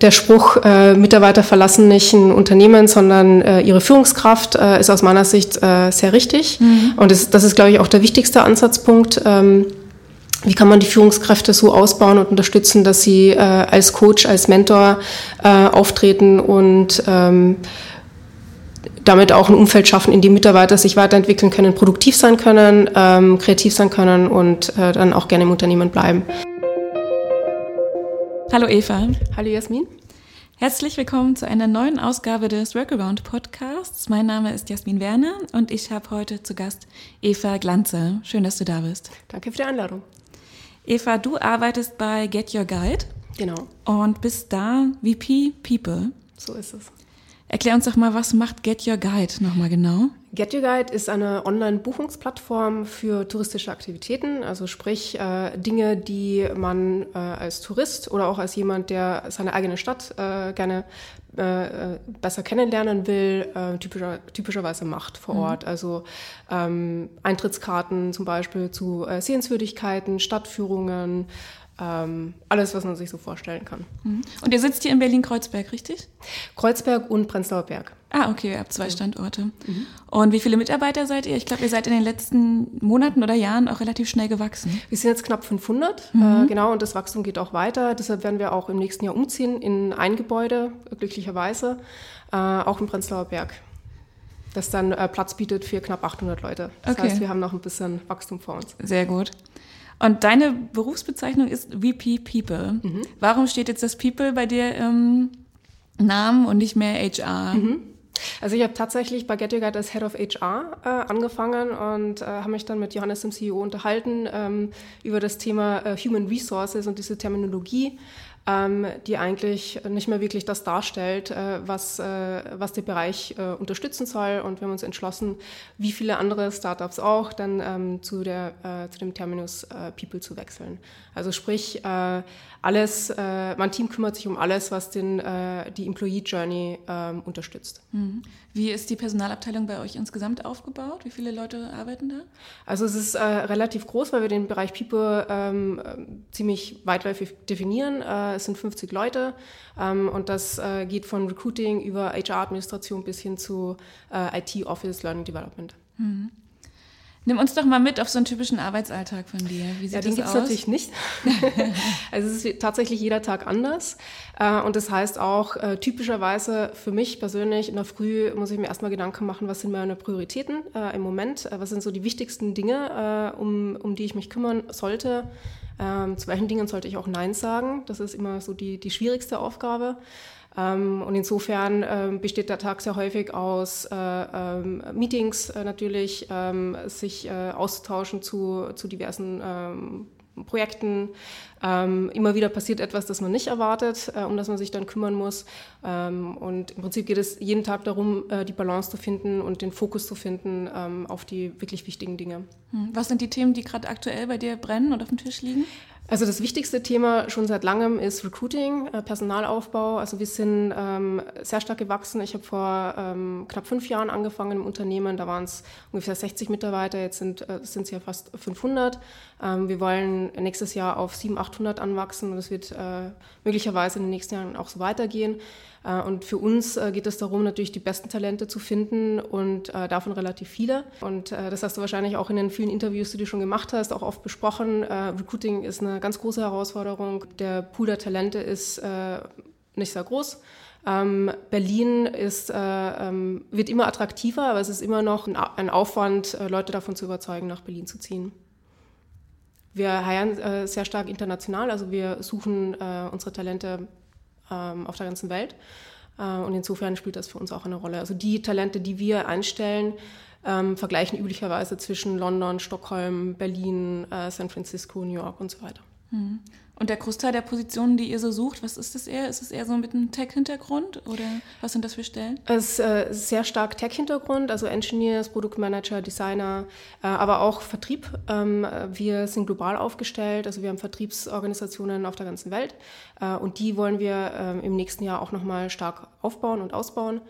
der Spruch, äh, Mitarbeiter verlassen nicht ein Unternehmen, sondern äh, ihre Führungskraft, äh, ist aus meiner Sicht äh, sehr richtig. Mhm. Und das, das ist, glaube ich, auch der wichtigste Ansatzpunkt. Ähm, wie kann man die Führungskräfte so ausbauen und unterstützen, dass sie äh, als Coach, als Mentor äh, auftreten und ähm, damit auch ein Umfeld schaffen, in dem Mitarbeiter sich weiterentwickeln können, produktiv sein können, ähm, kreativ sein können und äh, dann auch gerne im Unternehmen bleiben. Hallo Eva. Hallo Jasmin. Herzlich willkommen zu einer neuen Ausgabe des Workaround Podcasts. Mein Name ist Jasmin Werner und ich habe heute zu Gast Eva Glanze. Schön, dass du da bist. Danke für die Einladung. Eva, du arbeitest bei Get Your Guide. Genau. Und bist da VP People. So ist es. Erklär uns doch mal, was macht Get Your Guide nochmal genau? Get Your Guide ist eine Online-Buchungsplattform für touristische Aktivitäten, also sprich äh, Dinge, die man äh, als Tourist oder auch als jemand, der seine eigene Stadt äh, gerne äh, besser kennenlernen will, äh, typischer, typischerweise macht vor mhm. Ort. Also ähm, Eintrittskarten zum Beispiel zu äh, Sehenswürdigkeiten, Stadtführungen, ähm, alles, was man sich so vorstellen kann. Mhm. Und ihr sitzt hier in Berlin-Kreuzberg, richtig? Kreuzberg und Prenzlauer Berg. Ah, okay, ihr habt zwei Standorte. Mhm. Und wie viele Mitarbeiter seid ihr? Ich glaube, ihr seid in den letzten Monaten oder Jahren auch relativ schnell gewachsen. Wir sind jetzt knapp 500, mhm. äh, genau, und das Wachstum geht auch weiter. Deshalb werden wir auch im nächsten Jahr umziehen in ein Gebäude, glücklicherweise, äh, auch im Prenzlauer Berg das dann äh, Platz bietet für knapp 800 Leute. Das okay. heißt, wir haben noch ein bisschen Wachstum vor uns. Sehr gut. Und deine Berufsbezeichnung ist VP People. Mhm. Warum steht jetzt das People bei dir im Namen und nicht mehr HR? Mhm. Also ich habe tatsächlich bei Get Your Guide als Head of HR äh, angefangen und äh, habe mich dann mit Johannes, dem CEO, unterhalten ähm, über das Thema äh, Human Resources und diese Terminologie ähm, die eigentlich nicht mehr wirklich das darstellt, äh, was, äh, was der Bereich äh, unterstützen soll. Und wir haben uns entschlossen, wie viele andere Startups auch, dann ähm, zu, der, äh, zu dem Terminus äh, People zu wechseln. Also sprich, äh, alles, mein Team kümmert sich um alles, was den, die Employee Journey ähm, unterstützt. Mhm. Wie ist die Personalabteilung bei euch insgesamt aufgebaut? Wie viele Leute arbeiten da? Also es ist äh, relativ groß, weil wir den Bereich People ähm, ziemlich weitläufig definieren. Äh, es sind 50 Leute ähm, und das äh, geht von Recruiting über HR-Administration bis hin zu äh, IT-Office, Learning Development. Mhm. Nimm uns doch mal mit auf so einen typischen Arbeitsalltag von dir. Wie sieht ja, den gibt es natürlich nicht. also es ist tatsächlich jeder Tag anders. Äh, und das heißt auch, äh, typischerweise für mich persönlich in der Früh muss ich mir erstmal Gedanken machen, was sind meine Prioritäten äh, im Moment? Was sind so die wichtigsten Dinge, um, um die ich mich kümmern sollte? Ähm, zu welchen Dingen sollte ich auch Nein sagen? Das ist immer so die, die schwierigste Aufgabe. Ähm, und insofern ähm, besteht der Tag sehr häufig aus äh, ähm, Meetings äh, natürlich, sich äh, auszutauschen zu, zu diversen Projekten. Ähm, immer wieder passiert etwas, das man nicht erwartet, äh, um das man sich dann kümmern muss. Ähm, und im Prinzip geht es jeden Tag darum, äh, die Balance zu finden und den Fokus zu finden ähm, auf die wirklich wichtigen Dinge. Hm. Was sind die Themen, die gerade aktuell bei dir brennen und auf dem Tisch liegen? Also das wichtigste Thema schon seit langem ist Recruiting, äh, Personalaufbau. Also wir sind ähm, sehr stark gewachsen. Ich habe vor ähm, knapp fünf Jahren angefangen im Unternehmen. Da waren es ungefähr 60 Mitarbeiter. Jetzt sind äh, sind es ja fast 500. Ähm, wir wollen nächstes Jahr auf 700, 800 anwachsen und das wird äh, möglicherweise in den nächsten Jahren auch so weitergehen. Äh, und für uns äh, geht es darum, natürlich die besten Talente zu finden und äh, davon relativ viele. Und das hast du wahrscheinlich auch in den vielen Interviews, die du schon gemacht hast, auch oft besprochen. Recruiting ist eine ganz große Herausforderung. Der Pool der Talente ist nicht sehr groß. Ähm, Berlin ist, ähm, wird immer attraktiver, aber es ist immer noch ein, Aufwand, Leute davon zu überzeugen, nach Berlin zu ziehen. Wir heiern sehr stark international, also wir suchen unsere Talente ähm, auf der ganzen Welt. Äh, und insofern spielt das für uns auch eine Rolle. Also die Talente, die wir einstellen, ähm, vergleichen üblicherweise zwischen London, Stockholm, Berlin, äh, San Francisco, New York und so weiter. Mhm. Und der Großteil der Positionen, die ihr so sucht, was ist das eher? Ist es eher so mit einem Tech-Hintergrund oder was sind das für Stellen? Es ist äh, sehr stark Tech-Hintergrund, also Engineers, Produktmanager, Designer, äh, aber auch Vertrieb. Ähm, wir sind global aufgestellt, also wir haben Vertriebsorganisationen auf der ganzen Welt äh, und die wollen wir ähm, im nächsten Jahr auch nochmal stark aufbauen und ausbauen.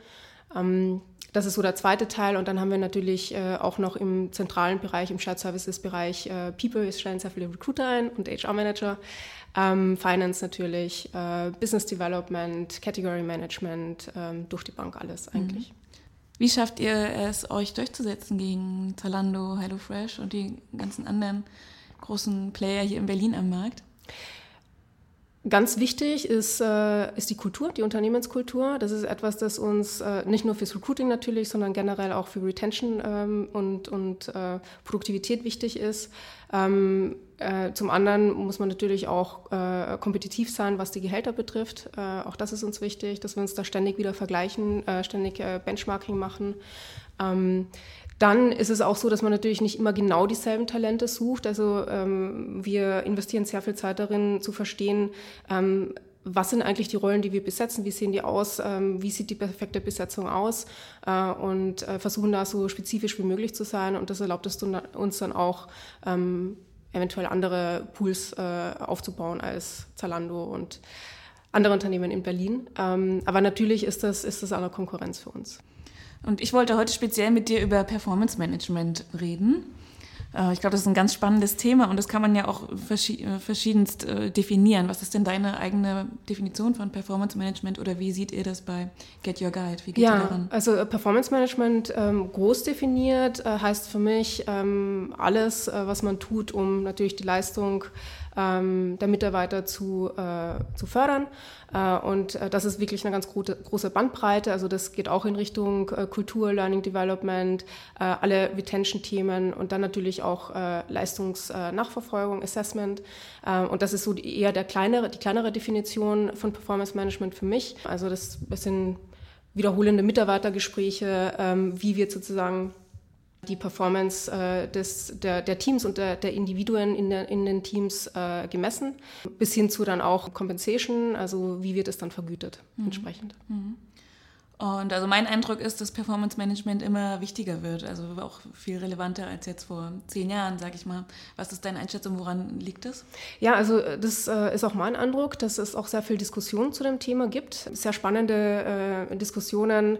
Ähm, das ist so der zweite Teil. Und dann haben wir natürlich äh, auch noch im zentralen Bereich, im Shared Services-Bereich äh, People. Wir stellen sehr viele Recruiter ein und HR-Manager. Ähm, Finance natürlich, äh, Business Development, Category Management, ähm, durch die Bank alles eigentlich. Mhm. Wie schafft ihr es, euch durchzusetzen gegen Zalando, HelloFresh und die ganzen anderen großen Player hier in Berlin am Markt? Ganz wichtig ist, äh, ist die Kultur, die Unternehmenskultur. Das ist etwas, das uns äh, nicht nur fürs Recruiting natürlich, sondern generell auch für Retention ähm, und, und äh, Produktivität wichtig ist. Ähm, äh, zum anderen muss man natürlich auch äh, kompetitiv sein, was die Gehälter betrifft. Äh, auch das ist uns wichtig, dass wir uns da ständig wieder vergleichen, ständig Benchmarking machen. Ähm, dann ist es auch so, dass man natürlich nicht immer genau dieselben Talente sucht. Also ähm, wir investieren sehr viel Zeit darin, zu verstehen, ähm, was sind eigentlich die Rollen, die wir besetzen, wie sehen die aus, ähm, wie sieht die perfekte Besetzung aus äh, und äh, versuchen da so spezifisch wie möglich zu sein. Und das erlaubt es uns dann auch, ähm, eventuell andere Pools äh, aufzubauen als Zalando und andere Unternehmen in Berlin. Ähm, aber natürlich ist das, ist das eine Konkurrenz für uns. Und ich wollte heute speziell mit dir über Performance Management reden. Äh, ich glaube, das ist ein ganz spannendes Thema und das kann man ja auch äh, verschiedenst äh, definieren. Was ist denn deine eigene Definition von Performance Management oder wie seht ihr das bei Get Your Guide? Wie geht ja, ihr daran? Also Performance Management ähm, groß definiert äh, heißt für mich ähm, alles, äh, was man tut, um natürlich die Leistung ähm, der Mitarbeiter zu, äh, zu fördern. Äh, und äh, das ist wirklich eine ganz große, große Bandbreite. Also das geht auch in Richtung äh, Kultur, Learning Development, äh, alle Retention-Themen und dann natürlich auch äh, Leistungsnachverfolgung, Assessment. und das ist so die, eher der kleinere, die kleinere Definition von Performance Management für mich. Also das, das sind wiederholende Mitarbeitergespräche, ähm, wie wird sozusagen die Performance äh, des, der, der, Teams und der, der Individuen in, der, in, den Teams äh, gemessen, bis hin zu dann auch Compensation, also wie wird es dann vergütet mhm. entsprechend. Mhm. Und also mein Eindruck ist, dass Performance Management immer wichtiger wird, also auch viel relevanter als jetzt vor zehn Jahren, sage ich mal. Was ist deine Einschätzung, woran liegt das? Ja, also äh, das äh, ist auch mein Eindruck, dass es auch sehr viel Diskussion zu dem Thema gibt. Sehr spannende äh, Diskussionen,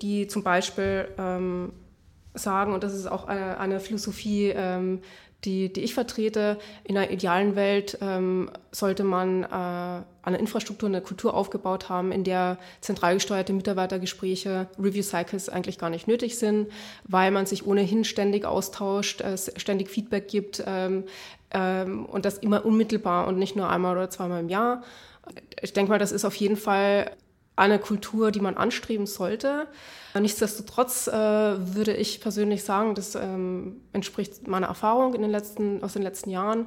die zum Beispiel ähm, sagen, und das ist auch eine, eine Philosophie, ähm, die, die ich vertrete, in einer idealen Welt ähm, sollte man äh, eine Infrastruktur, eine Kultur aufgebaut haben, in der zentral gesteuerte Mitarbeitergespräche, Review-Cycles eigentlich gar nicht nötig sind, weil man sich ohnehin ständig austauscht, äh, ständig Feedback gibt ähm, ähm, und das immer unmittelbar und nicht nur einmal oder zweimal im Jahr. Ich denke mal, das ist auf jeden Fall eine Kultur, die man anstreben sollte. Nichtsdestotrotz äh, würde ich persönlich sagen, das ähm, entspricht meiner Erfahrung in den letzten, aus den letzten Jahren,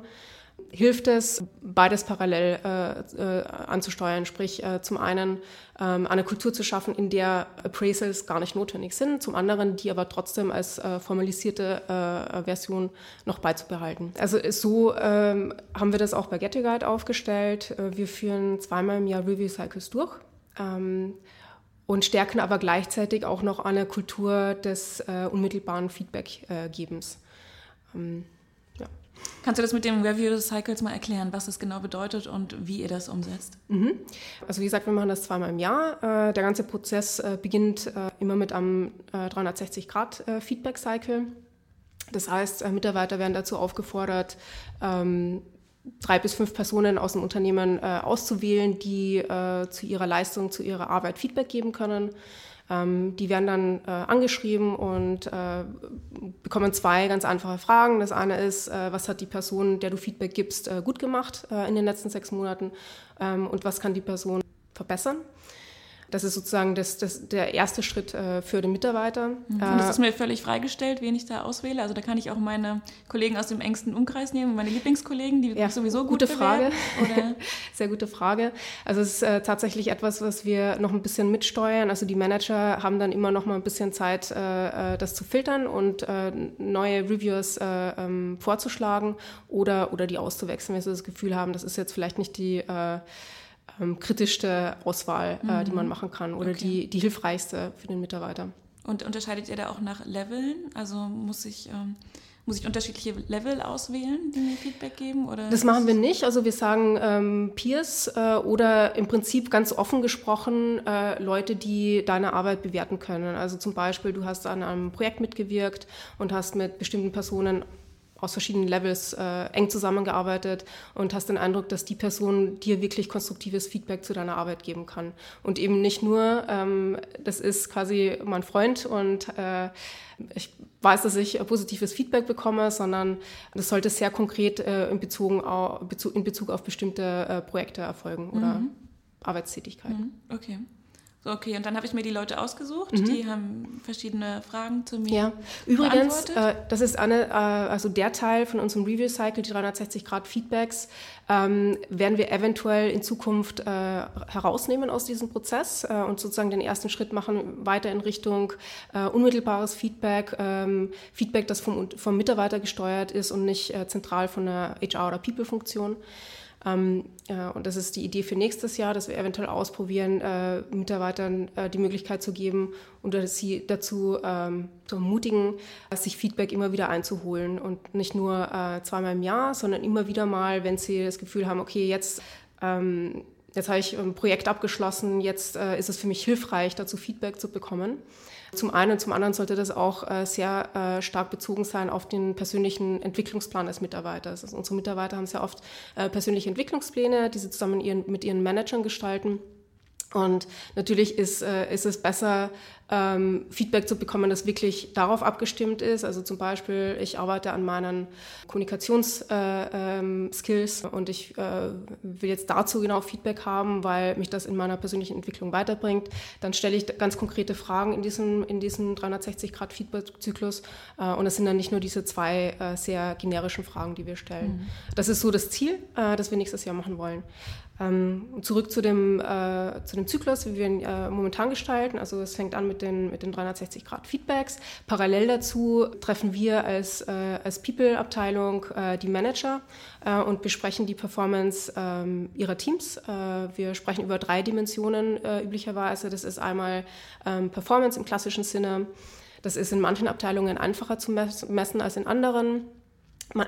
hilft es, beides parallel äh, äh, anzusteuern. Sprich, äh, zum einen ähm, eine Kultur zu schaffen, in der Appraisals gar nicht notwendig sind, zum anderen die aber trotzdem als äh, formalisierte äh, Version noch beizubehalten. Also so ähm, haben wir das auch bei Get Guide aufgestellt. wir führen zweimal im Jahr Review Cycles durch. Ähm, und stärken aber gleichzeitig auch noch eine Kultur des äh, unmittelbaren Feedback-Gebens. Ähm, ja. Kannst du das mit dem Review Cycles mal erklären, was das genau bedeutet und wie ihr das umsetzt? Mhm. Also wie gesagt, wir machen das zweimal im Jahr. Äh, der ganze Prozess äh, beginnt äh, immer mit einem 360-Grad-Feedback-Cycle. Äh, das heißt, äh, Mitarbeiter werden dazu aufgefordert, ähm, drei bis fünf Personen aus dem Unternehmen äh, auszuwählen, die äh, zu ihrer Leistung, zu ihrer Arbeit Feedback geben können. Ähm, die werden dann äh, angeschrieben und äh, bekommen zwei ganz einfache Fragen. Das eine ist, äh, was hat die Person, der du Feedback gibst, äh, gut gemacht in den letzten sechs Monaten ähm, und was kann die Person verbessern. Das ist sozusagen das, das, der erste Schritt äh, für den Mitarbeiter. Mhm. Und das ist mir völlig freigestellt, wen ich da auswähle. Also da kann ich auch meine Kollegen aus dem engsten Umkreis nehmen, meine Lieblingskollegen, die ja, sowieso gut Gute Frage. Sehr gute Frage. Also es ist äh, tatsächlich etwas, was wir noch ein bisschen mitsteuern. Also die Manager haben dann immer noch mal ein bisschen Zeit, äh, äh das zu filtern und äh, neue Reviewers äh, ähm, vorzuschlagen oder, oder die auszuwechseln, wenn sie das Gefühl haben, das ist jetzt vielleicht nicht die ähm, kritischste Auswahl, mhm. äh, die man mhm. machen kann oder okay. die, die hilfreichste für den Mitarbeiter. Und unterscheidet ihr da auch nach Leveln? Also muss ich, ähm, muss ich unterschiedliche Level auswählen, die mir Feedback geben? Oder das machen wir nicht. Also wir sagen ähm, Peers äh, oder im Prinzip ganz offen gesprochen äh, Leute, die deine Arbeit bewerten können. Also zum Beispiel, du hast an einem Projekt mitgewirkt und hast mit bestimmten Personen aus verschiedenen Levels äh, eng zusammengearbeitet und hast den Eindruck, dass die Person dir wirklich konstruktives Feedback zu deiner Arbeit geben kann. Und eben nicht nur, ähm, das ist quasi mein Freund und äh, ich weiß, dass ich positives Feedback bekomme, sondern das sollte sehr konkret äh, in, Bezug auf, in Bezug auf bestimmte äh, Projekte erfolgen oder mhm. Arbeitstätigkeiten. Mhm. Okay. So, okay, und dann habe ich mir die Leute ausgesucht, mhm. die haben verschiedene Fragen zu mir. Ja, übrigens, äh, das ist eine, äh, also der Teil von unserem Review Cycle, die 360 Grad Feedbacks, ähm, werden wir eventuell in Zukunft äh, herausnehmen aus diesem Prozess äh, und sozusagen den ersten Schritt machen, weiter in Richtung äh, unmittelbares Feedback, ähm, Feedback, das vom, vom Mitarbeiter gesteuert ist und nicht äh, zentral von der HR- oder People-Funktion. Ähm, ja, und das ist die Idee für nächstes Jahr, dass wir eventuell ausprobieren, äh, Mitarbeitern äh, die Möglichkeit zu geben und sie dazu ähm, zu ermutigen, sich Feedback immer wieder einzuholen und nicht nur äh, zweimal im Jahr, sondern immer wieder mal, wenn sie das Gefühl haben, okay, jetzt ähm, Jetzt habe ich ein Projekt abgeschlossen, jetzt äh, ist es für mich hilfreich, dazu Feedback zu bekommen. Zum einen, zum anderen sollte das auch äh, sehr äh, stark bezogen sein auf den persönlichen Entwicklungsplan des Mitarbeiters. Also unsere Mitarbeiter haben sehr oft äh, persönliche Entwicklungspläne, die sie zusammen mit ihren Managern gestalten. Und natürlich ist, ist es besser, ähm, Feedback zu bekommen, das wirklich darauf abgestimmt ist. Also zum Beispiel, ich arbeite an meinen Kommunikationsskills äh, ähm, und ich äh, will jetzt dazu genau Feedback haben, weil mich das in meiner persönlichen Entwicklung weiterbringt. Dann stelle ich ganz konkrete Fragen in diesem, in diesem 360-Grad-Feedback-Zyklus. Äh, und es sind dann nicht nur diese zwei äh, sehr generischen Fragen, die wir stellen. Mhm. Das ist so das Ziel, äh, das wir nächstes Jahr machen wollen. Ähm, zurück zu dem, äh, zu dem Zyklus, wie wir ihn momentan gestalten. Also es fängt an mit den, mit den 360-Grad-Feedbacks. Parallel dazu treffen wir als, äh, als People-Abteilung äh, die Manager äh, und besprechen die Performance ähm, ihrer Teams. Äh, wir sprechen über drei Dimensionen üblicherweise. Das ist einmal ähm, Performance im klassischen Sinne. Das ist in manchen Abteilungen einfacher zu messen als in anderen.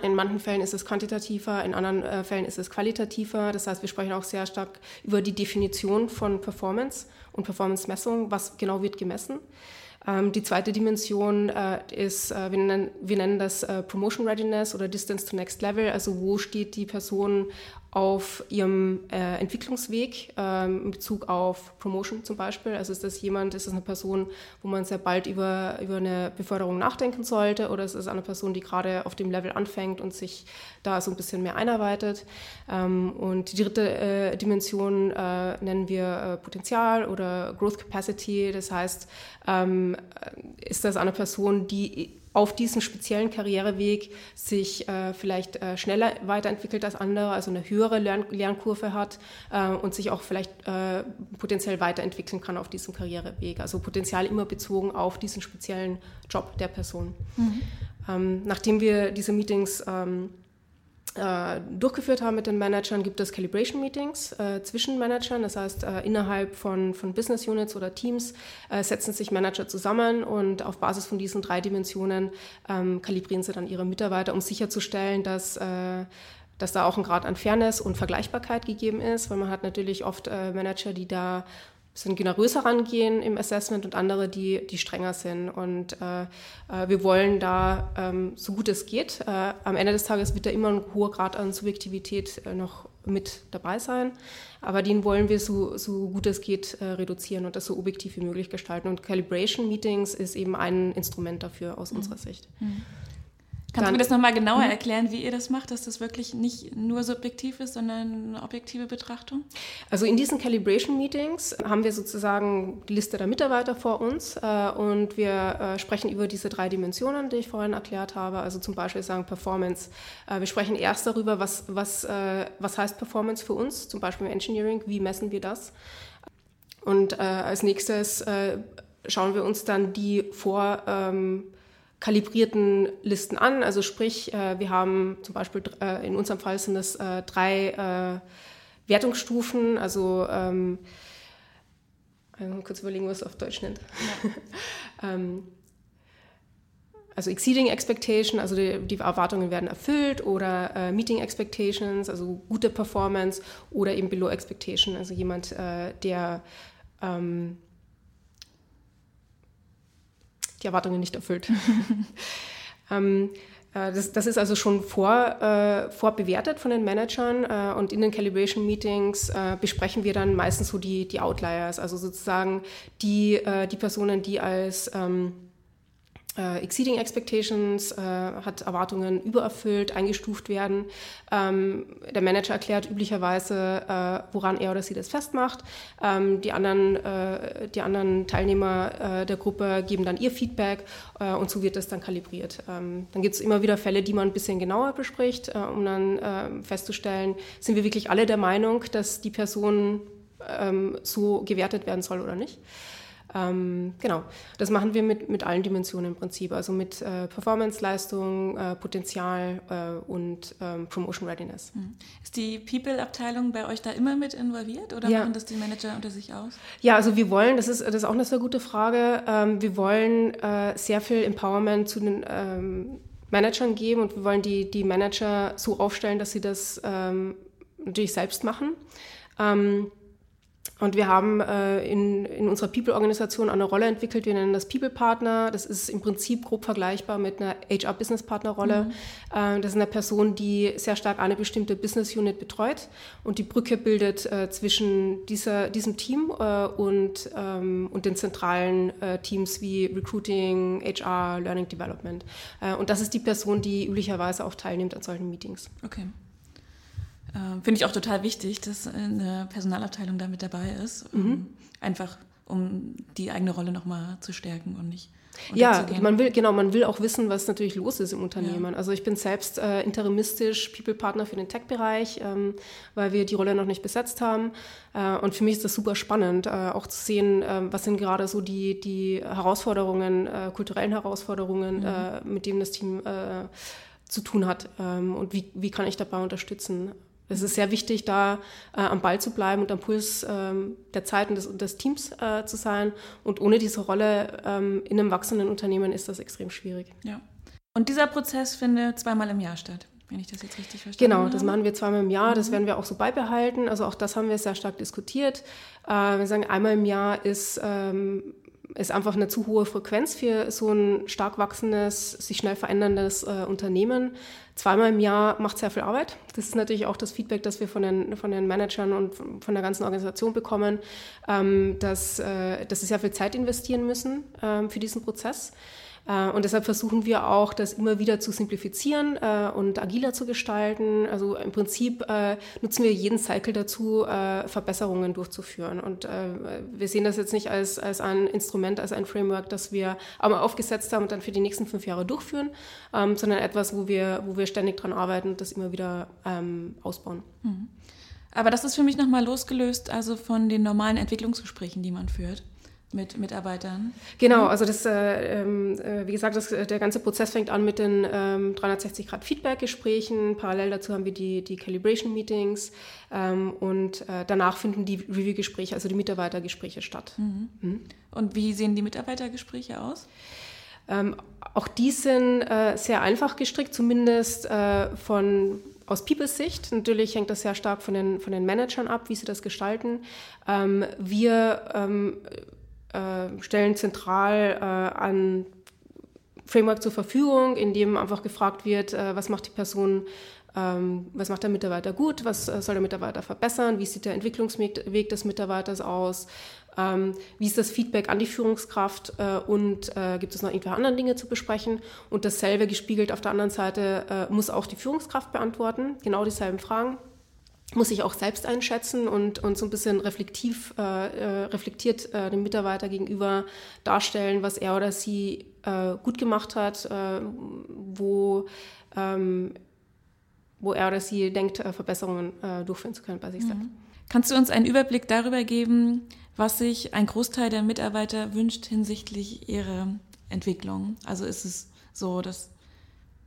In manchen Fällen ist es quantitativer, in anderen äh, Fällen ist es qualitativer. Das heißt, wir sprechen auch sehr stark über die Definition von Performance und Performance-Messung, was genau wird gemessen. Ähm, die zweite Dimension äh, ist, äh, wir, nennen, wir nennen das äh, Promotion Readiness oder Distance to Next Level, also wo steht die Person auf ihrem äh, Entwicklungsweg ähm, in Bezug auf Promotion zum Beispiel. Also ist das jemand, ist das eine Person, wo man sehr bald über, über eine Beförderung nachdenken sollte oder ist es eine Person, die gerade auf dem Level anfängt und sich da so ein bisschen mehr einarbeitet. Ähm, und die dritte äh, Dimension äh, nennen wir äh, Potenzial oder Growth Capacity. Das heißt, ähm, ist das eine Person, die auf diesem speziellen Karriereweg sich äh, vielleicht äh, schneller weiterentwickelt als andere, also eine höhere Lern Lernkurve hat äh, und sich auch vielleicht äh, potenziell weiterentwickeln kann auf diesem Karriereweg. Also Potenzial immer bezogen auf diesen speziellen Job der Person. Mhm. Ähm, nachdem wir diese Meetings ähm, äh, durchgeführt haben mit den Managern, gibt es Calibration Meetings äh, zwischen Managern. Das heißt, äh, innerhalb von, von Business Units oder Teams äh, setzen sich Manager zusammen und auf Basis von diesen drei Dimensionen ähm, kalibrieren sie dann ihre Mitarbeiter, um sicherzustellen, dass äh, dass da auch ein Grad an Fairness und Vergleichbarkeit gegeben ist, weil man hat natürlich oft äh, Manager, die da bisschen generöser rangehen im Assessment und andere, die, die strenger sind. Und äh, äh, wir wollen da, ähm, so gut es geht, äh, am Ende des Tages wird da immer ein hoher Grad an Subjektivität äh, noch mit dabei sein, aber den wollen wir so, so gut es geht äh, reduzieren und das so objektiv wie möglich gestalten. Und Calibration Meetings ist eben ein Instrument dafür aus mhm. unserer Sicht. Mhm. Kannst du mir das nochmal genauer mhm. erklären, wie ihr das macht, dass das wirklich nicht nur subjektiv ist, sondern eine objektive Betrachtung? Also in diesen Calibration Meetings haben wir sozusagen die Liste der Mitarbeiter vor uns äh, und wir äh, sprechen über diese drei Dimensionen, die ich vorhin erklärt habe. Also zum Beispiel sagen Performance. Äh, wir sprechen erst darüber, was, was, äh, was heißt Performance für uns, zum Beispiel im Engineering, wie messen wir das. Und äh, als nächstes äh, schauen wir uns dann die vor ähm, kalibrierten Listen an. Also sprich, äh, wir haben zum Beispiel äh, in unserem Fall sind es äh, drei Wertungsstufen, also ähm, kurz überlegen, was es auf Deutsch nennt. Ja. ähm, also exceeding expectation, also die, die Erwartungen werden erfüllt oder äh, meeting expectations, also gute Performance oder eben below expectation, also jemand, äh, der ähm, die Erwartungen nicht erfüllt. ähm, äh, das, das, ist also schon vor, äh, vorbewertet von den Managern äh, und in den Calibration Meetings äh, besprechen wir dann meistens so die, die Outliers, also sozusagen die, äh, die Personen, die als ähm, äh, exceeding expectations, äh, hat Erwartungen übererfüllt, eingestuft werden. Ähm, der Manager erklärt üblicherweise, äh, woran er oder sie das festmacht. Ähm, die, anderen, äh, die anderen Teilnehmer äh, der Gruppe geben dann ihr Feedback äh, und so wird das dann kalibriert. Ähm, dann gibt es immer wieder Fälle, die man ein bisschen genauer bespricht, um dann festzustellen, sind wir wirklich alle der Meinung, dass die Person ähm, so gewertet werden soll oder nicht. Ähm, genau, das machen wir mit, mit allen Dimensionen im Prinzip, also mit äh, Performance-Leistung, äh, Potenzial äh, und ähm, Promotion Readiness. Mhm. Ist die People-Abteilung bei euch da immer mit involviert oder ja. machen das die Manager unter sich aus? Ja, also wir wollen, das ist, das ist auch eine sehr gute Frage, ähm, wir wollen äh, sehr viel Empowerment zu den ähm, Managern geben und wir wollen die, die Manager so aufstellen, dass sie das ähm, natürlich selbst machen. Und wir haben äh, in, in unserer People-Organisation eine Rolle entwickelt, wir nennen das People-Partner. Das ist im Prinzip grob vergleichbar mit einer HR-Business-Partner-Rolle. Mhm. Äh, das ist eine Person, die sehr stark eine bestimmte Business-Unit betreut und die Brücke bildet äh, zwischen dieser, diesem Team äh, und, ähm, und den zentralen äh, Teams wie Recruiting, HR, Learning Development. Äh, und das ist die Person, die üblicherweise auch teilnimmt an solchen Meetings. Okay. Äh, Finde ich auch total wichtig, dass eine Personalabteilung da mit dabei ist. Mhm. Einfach um die eigene Rolle nochmal zu stärken und nicht. Ja, man will, genau, man will auch wissen, was natürlich los ist im Unternehmen. Ja. Also ich bin selbst äh, interimistisch People-Partner für den Tech-Bereich, ähm, weil wir die Rolle noch nicht besetzt haben. Äh, und für mich ist das super spannend, äh, auch zu sehen, äh, was sind gerade so die, die Herausforderungen, äh, kulturellen Herausforderungen, mhm. Äh, mit denen das Team zu tun hat ähm, und wie, wie kann ich dabei unterstützen. Es ist sehr wichtig, da äh, am Ball zu bleiben und am Puls ähm, der Zeit und des, des Teams äh, zu sein. Und ohne diese Rolle ähm, in einem wachsenden Unternehmen ist das extrem schwierig. Ja. Und dieser Prozess findet zweimal im Jahr statt, wenn ich das jetzt richtig verstanden genau, habe. Das machen wir zweimal im Jahr. Mhm. Das werden wir auch so beibehalten. Also auch das haben wir sehr stark diskutiert. Äh, wir sagen, einmal im Jahr ist ähm, ist einfach eine zu hohe Frequenz für so ein stark wachsendes, sich schnell veränderndes äh, Unternehmen. Zweimal im Jahr macht sehr viel Arbeit. Das ist natürlich auch das Feedback, das wir von den, von den Managern und von der ganzen Organisation bekommen, ähm, dass, äh, dass sie sehr viel Zeit investieren müssen ähm, für diesen Prozess. Äh, und deshalb versuchen wir auch, das immer wieder zu simplifizieren äh, und agiler zu gestalten. Also im Prinzip äh, nutzen wir jeden Cycle dazu, Verbesserungen durchzuführen. Und wir sehen das jetzt nicht als, als ein Instrument, als ein Framework, das wir einmal aufgesetzt haben und dann für die nächsten fünf Jahre durchführen, ähm, sondern etwas, wo wir, wo wir ständig dran arbeiten und das immer wieder ähm, ausbauen. Mhm. Aber das ist für mich nochmal losgelöst, also von den normalen Entwicklungsgesprächen, die man führt mit Mitarbeitern? Genau, mhm. also das, äh, ähm, äh, wie gesagt, das, der ganze Prozess fängt an mit den ähm, 360-Grad-Feedback-Gesprächen. Parallel dazu haben wir die, die Calibration-Meetings ähm, und äh, danach finden die Review-Gespräche, also die Mitarbeitergespräche statt. Mhm. Mhm. Und wie sehen die Mitarbeitergespräche aus? Ähm, auch die sind äh, sehr einfach gestrickt, zumindest äh, von aus Peoples Sicht, natürlich hängt das sehr stark von den, von den Managern ab, wie sie das gestalten. Ähm, wir ähm, äh, stellen zentral äh, ein Framework zur Verfügung, in dem einfach gefragt wird, äh, was macht die Person, ähm, was macht der Mitarbeiter gut, was äh, soll der Mitarbeiter verbessern, wie sieht der Entwicklungsweg des Mitarbeiters aus, ähm, wie ist das Feedback an die Führungskraft äh, und äh, gibt es noch irgendwelche anderen Dinge zu besprechen. Und dasselbe gespiegelt auf der anderen Seite muss auch die Führungskraft beantworten, genau dieselben Fragen muss ich auch selbst einschätzen und, und so ein bisschen reflektiv, äh, äh, reflektiert äh, dem Mitarbeiter gegenüber darstellen, was er oder sie äh, gut gemacht hat, äh, wo, ähm, wo er oder sie denkt, äh, Verbesserungen durchführen zu können bei sich mhm. selbst. Kannst du uns einen Überblick darüber geben, was sich ein Großteil der Mitarbeiter wünscht hinsichtlich ihrer Entwicklung? Also ist es so, dass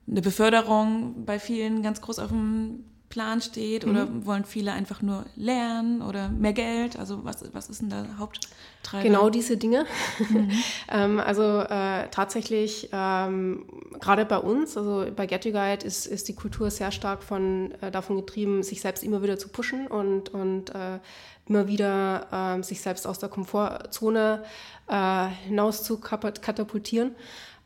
eine Beförderung bei vielen ganz groß auf dem Plan steht oder mhm. wollen viele einfach nur lernen oder mehr Geld? Also was, was ist denn der Haupttreiber? Genau diese Dinge. Mhm. ähm, also äh, tatsächlich ähm, gerade bei uns, also bei Get You Guide ist, ist die Kultur sehr stark von, äh, davon getrieben, sich selbst immer wieder zu pushen und, und äh, immer wieder äh, sich selbst aus der Komfortzone äh, hinaus zu katapultieren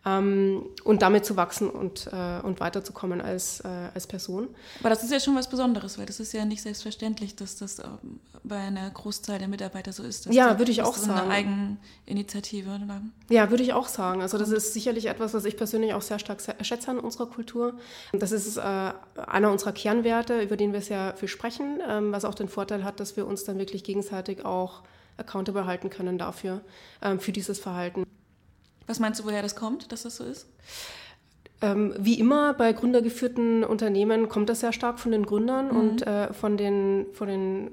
ähm, und damit zu wachsen und, äh, und weiterzukommen als, äh, als Person. Aber das ist ja schon was Besonderes, weil das ist ja nicht selbstverständlich, dass das ähm, bei einer Großzahl der Mitarbeiter so ist. ja, würde ich auch sagen. Eine Eigeninitiative. Oder? Ja, würde ich auch sagen. Also das ist sicherlich etwas, was ich persönlich auch sehr stark schätze an unserer Kultur. Das ist äh, einer unserer Kernwerte, über den wir sehr viel sprechen, ähm, was auch den Vorteil hat, dass wir uns dann wirklich gegenseitig auch accountable halten können dafür, ähm, für dieses Verhalten. Was meinst du, woher das kommt, dass das so ist? Ähm, wie immer bei gründergeführten Unternehmen kommt das sehr stark von den Gründern mhm. und äh, von den, von den,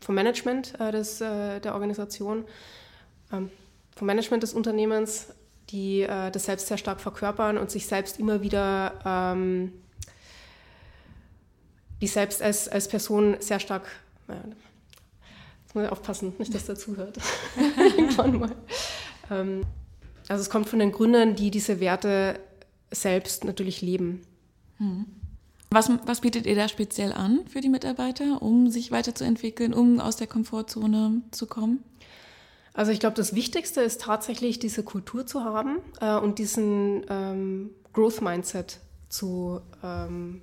vom Management äh, des, äh, der Organisation, ähm, vom Management des Unternehmens, die äh, das selbst sehr stark verkörpern und sich selbst immer wieder, ähm, die selbst als, als Person sehr stark, jetzt muss ich aufpassen, nicht, dass der zuhört. Irgendwann mal. Ähm, also es kommt von den Gründern, die diese Werte selbst natürlich leben. Hm. Was, was bietet ihr da speziell an für die Mitarbeiter, um sich weiterzuentwickeln, um aus der Komfortzone zu kommen? Also ich glaube, das Wichtigste ist tatsächlich diese Kultur zu haben äh, und diesen ähm, Growth Mindset zu ähm,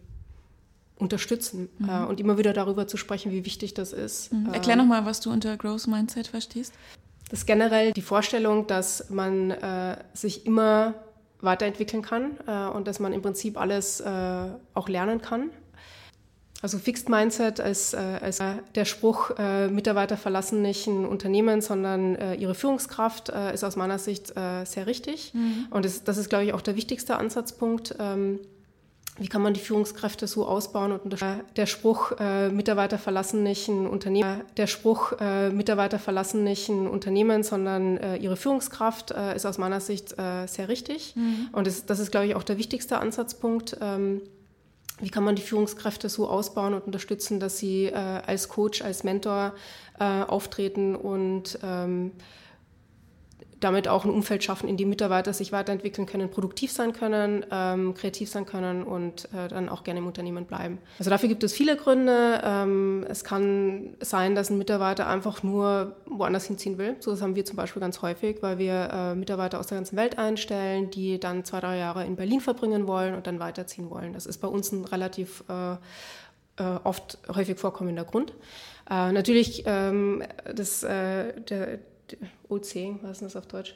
unterstützen mhm. äh, und immer wieder darüber zu sprechen, wie wichtig das ist. Mhm. Erklär äh, nochmal, was du unter Growth Mindset verstehst. Das ist generell die Vorstellung, dass man äh, sich immer weiterentwickeln kann äh, und dass man im Prinzip alles äh, auch lernen kann. Also Fixed Mindset als, äh, als der Spruch, äh, Mitarbeiter verlassen nicht ein Unternehmen, sondern äh, ihre Führungskraft, ist aus meiner Sicht sehr richtig. Mhm. Und das, das, ist, glaube ich, auch der wichtigste Ansatzpunkt. Ähm, wie kann man die Führungskräfte so ausbauen und der Spruch äh, Mitarbeiter verlassen nicht ein Unternehmen, der Spruch äh, Mitarbeiter verlassen nicht ein Unternehmen, sondern äh, ihre Führungskraft äh, ist aus meiner Sicht äh, sehr richtig mhm. und das, das, ist glaube ich auch der wichtigste Ansatzpunkt. Ähm, wie kann man die Führungskräfte so ausbauen und unterstützen, dass sie äh, als Coach, als Mentor auftreten und ähm, damit auch ein Umfeld schaffen, in dem Mitarbeiter sich weiterentwickeln können, produktiv sein können, ähm, kreativ sein können und äh, dann auch gerne im Unternehmen bleiben. Also dafür gibt es viele Gründe. Ähm, es kann sein, dass ein Mitarbeiter einfach nur woanders hinziehen will. So das haben wir zum Beispiel ganz häufig, weil wir äh, Mitarbeiter aus der ganzen Welt einstellen, die dann zwei, drei Jahre in Berlin verbringen wollen und dann weiterziehen wollen. Das ist bei uns ein relativ äh, äh oft häufig vorkommender Grund. Äh, natürlich, ähm, das, äh, der, OC, was ist das auf Deutsch?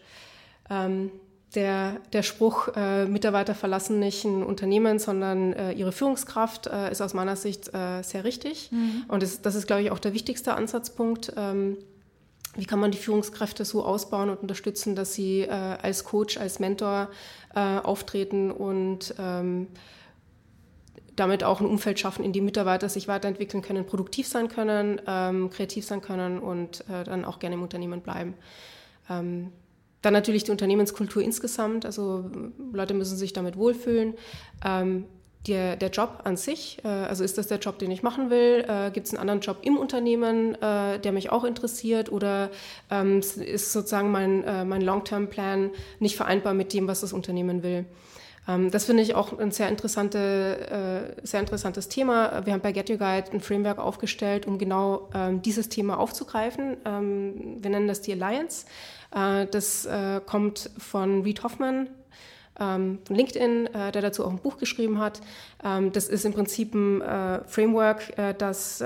Ähm, der, der Spruch, äh, Mitarbeiter verlassen nicht ein Unternehmen, sondern äh, ihre Führungskraft, äh, ist aus meiner Sicht äh, sehr richtig. Mhm. Und das, das ist, glaube ich, auch der wichtigste Ansatzpunkt. Ähm, wie kann man die Führungskräfte so ausbauen und unterstützen, dass sie äh, als Coach, als Mentor äh, auftreten und ähm, damit auch ein Umfeld schaffen, in dem Mitarbeiter sich weiterentwickeln können, produktiv sein können, ähm, kreativ sein können und äh, dann auch gerne im Unternehmen bleiben. Ähm, dann natürlich die Unternehmenskultur insgesamt, also Leute müssen sich damit wohlfühlen. Ähm, der, der, Job an sich, äh, also ist das der Job, den ich machen will? Äh, Gibt es einen anderen Job im Unternehmen, äh, der mich auch interessiert? Oder ähm, ist sozusagen mein, äh, mein Long-Term-Plan nicht vereinbar mit dem, was das Unternehmen will? Ähm, das finde ich auch ein sehr, interessante, äh, sehr interessantes Thema. Wir haben bei Get Your Guide ein Framework aufgestellt, um genau ähm, dieses Thema aufzugreifen. Ähm, wir nennen das die Alliance. Äh, das äh, kommt von Reed Hoffman, von LinkedIn, der dazu auch ein Buch geschrieben hat. das ist im Prinzip ein Framework, das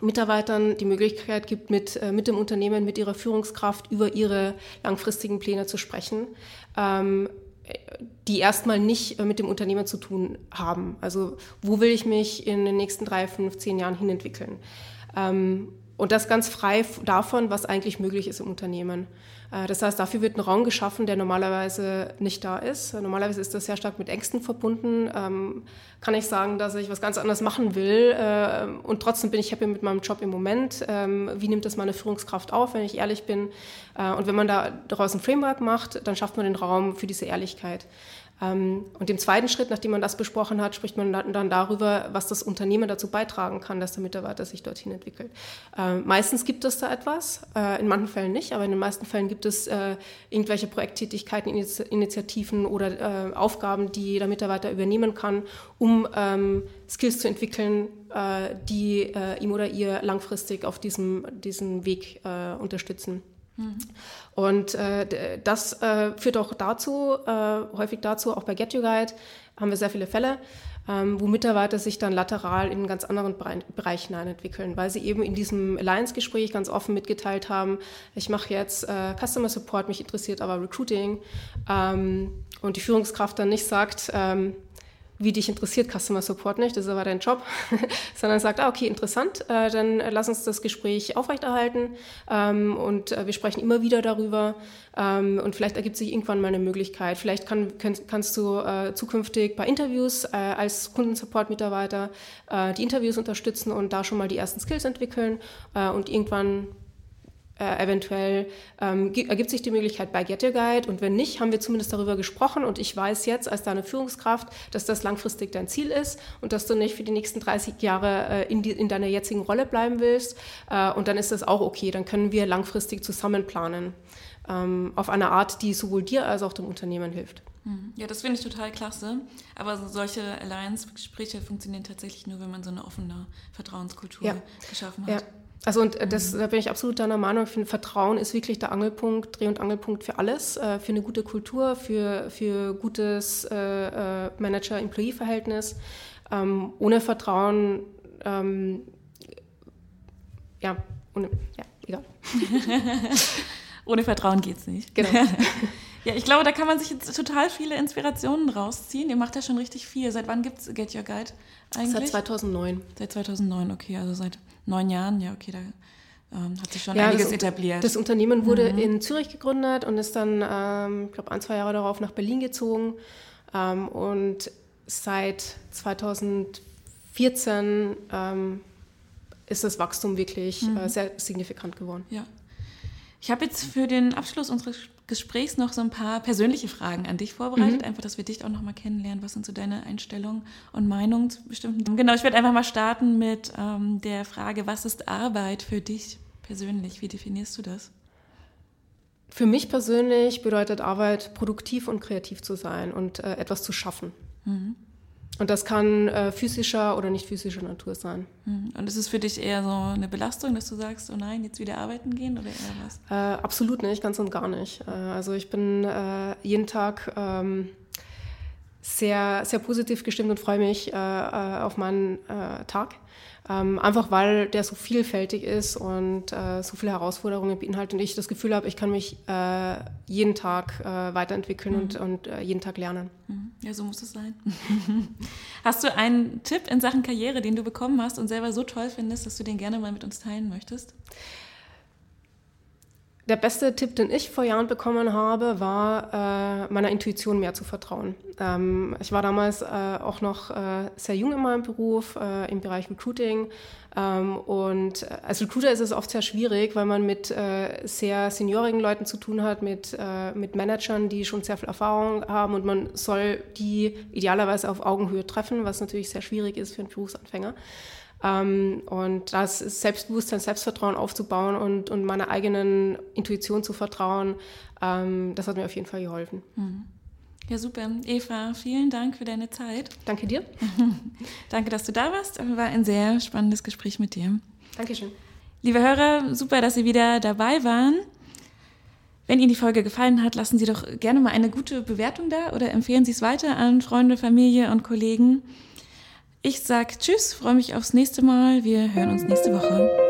Mitarbeitern die Möglichkeit gibt, mit, mit dem Unternehmen, mit ihrer Führungskraft über ihre langfristigen Pläne zu sprechen die erstmal nicht äh, mit dem Unternehmer zu tun haben. Also wo will ich mich in den nächsten drei, fünf, zehn Jahren hinentwickeln? Ähm, und das ganz frei davon, was eigentlich möglich ist im Unternehmen. Äh, das heißt, dafür wird ein Raum geschaffen, der normalerweise nicht da ist. Normalerweise ist das sehr stark mit Ängsten verbunden. Ähm, kann ich sagen, dass ich was ganz anderes machen will äh, und trotzdem bin ich happy mit meinem Job im Moment. Ähm, wie nimmt das meine Führungskraft auf, wenn ich ehrlich bin? Äh, und wenn man da daraus ein Framework macht, dann schafft man den Raum für diese Ehrlichkeit. Ähm, und im zweiten Schritt, nachdem man das besprochen hat, spricht man dann darüber, was das Unternehmen dazu beitragen kann, dass der Mitarbeiter sich dorthin entwickelt. Ähm, meistens gibt es da etwas, äh, in manchen Fällen nicht, aber in den meisten Fällen gibt es äh, irgendwelche Projekttätigkeiten, Initiativen oder äh, Aufgaben, die der Mitarbeiter übernehmen kann, um ähm, Skills zu entwickeln, die ihm oder ihr langfristig auf diesem, diesem Weg unterstützen. Mhm. Und äh, das äh, führt auch dazu, äh, häufig dazu, auch bei Get You Guide haben wir sehr viele Fälle, ähm, wo Mitarbeiter sich dann lateral in einen ganz anderen Bereich hineinentwickeln, weil sie eben in diesem Alliance-Gespräch ganz offen mitgeteilt haben, ich mache jetzt äh, Customer Support, mich interessiert aber Recruiting ähm, und die Führungskraft dann nicht sagt, ähm, wie dich interessiert Customer Support nicht, das ist aber dein Job, sondern sagt, ah, okay, interessant, äh, dann lass uns das Gespräch aufrechterhalten ähm, und äh, wir sprechen immer wieder darüber ähm, und vielleicht ergibt sich irgendwann mal eine Möglichkeit. Vielleicht kann, kann, kannst du äh, zukünftig bei Interviews äh, als Kundensupport-Mitarbeiter äh, die Interviews unterstützen und da schon mal die ersten Skills entwickeln äh, und irgendwann äh, eventuell ähm, ergibt sich die Möglichkeit bei Get Your Guide und wenn nicht, haben wir zumindest darüber gesprochen und ich weiß jetzt als deine Führungskraft, dass das langfristig dein Ziel ist und dass du nicht für die nächsten 30 Jahre äh, in, die, in, deiner jetzigen Rolle bleiben willst äh, und dann ist das auch okay, dann können wir langfristig zusammen planen ähm, auf eine Art, die sowohl dir als auch dem Unternehmen hilft. Mhm. Ja, das finde ich total klasse. Aber solche Alliance-Gespräche funktionieren tatsächlich nur, wenn man so eine offene Vertrauenskultur ja. geschaffen hat. Ja. Also und äh, das, da bin ich absolut deiner Meinung. Ich finde, Vertrauen ist wirklich der Angelpunkt, Dreh- und Angelpunkt für alles, äh, für eine gute Kultur, für, für gutes äh, Manager-Employee-Verhältnis. Ähm, ohne Vertrauen, ähm, ja, ohne, ja, egal. ohne Vertrauen geht es nicht. Genau. ja, ich glaube, da kann man sich jetzt total viele Inspirationen rausziehen. Ihr macht ja schon richtig viel. Seit wann gibt es Get Your Guide eigentlich? Seit 2009. Seit 2009, okay, also seit neun Jahren, ja, okay, da ähm, hat sich schon ja, einiges das, etabliert. Das Unternehmen wurde mhm. in Zürich gegründet und ist dann, ähm, ich glaube, ein, zwei Jahre darauf nach Berlin gezogen. Ähm, und seit 2014 ähm, ist das Wachstum wirklich mhm. äh, sehr signifikant geworden. Ja. Ich habe jetzt für den Abschluss unseres Gesprächs noch so ein paar persönliche Fragen an dich vorbereitet, mhm. einfach, dass wir dich auch noch mal kennenlernen. Was sind so deine Einstellungen und Meinungen zu bestimmten? Genau, ich werde einfach mal starten mit ähm, der Frage, was ist Arbeit für dich persönlich? Wie definierst du das? Für mich persönlich bedeutet Arbeit, produktiv und kreativ zu sein und äh, etwas zu schaffen. Mhm. Und das kann äh, physischer oder nicht physischer Natur sein. Hm. Und ist es für dich eher so eine Belastung, dass du sagst, oh nein, jetzt wieder arbeiten gehen oder eher was? Äh, absolut nicht, ganz und gar nicht. Äh, also ich bin äh, jeden Tag ähm, sehr, sehr positiv gestimmt und freue mich äh, äh, auf meinen Tag. Ähm, einfach weil der so vielfältig ist und äh, so viele Herausforderungen beinhaltet und ich das Gefühl habe, ich kann mich äh, jeden Tag äh, weiterentwickeln mhm. und, und äh, jeden Tag lernen. Mhm. Ja, so muss es sein. hast du einen Tipp in Sachen Karriere, den du bekommen hast und selber so toll findest, dass du den gerne mal mit uns teilen möchtest? Der beste Tipp, den ich vor Jahren bekommen habe, war, äh, meiner Intuition mehr zu vertrauen. Ähm, ich war damals äh, auch noch äh, sehr jung in meinem Beruf, äh, im Bereich Recruiting. Ähm, und als Recruiter ist es oft sehr schwierig, weil man mit äh, sehr seniorigen Leuten zu tun hat, mit, äh, mit Managern, die schon sehr viel Erfahrung haben und man soll die idealerweise auf Augenhöhe treffen, was natürlich sehr schwierig ist für einen Berufsanfänger. Ähm, und das Selbstbewusstsein, Selbstvertrauen aufzubauen und, und meiner eigenen Intuition zu vertrauen, ähm, das hat mir auf jeden Fall geholfen. Mhm. Ja, super. Eva, vielen Dank für deine Zeit. Danke dir. Danke, dass du da warst. War ein sehr spannendes Gespräch mit dir. Dankeschön. Liebe Hörer, super, dass Sie wieder dabei waren. Wenn Ihnen die Folge gefallen hat, lassen Sie doch gerne mal eine gute Bewertung da oder empfehlen Sie es weiter an Freunde, Familie und Kollegen. Ich sag Tschüss, freue mich aufs nächste Mal. Wir hören uns nächste Woche.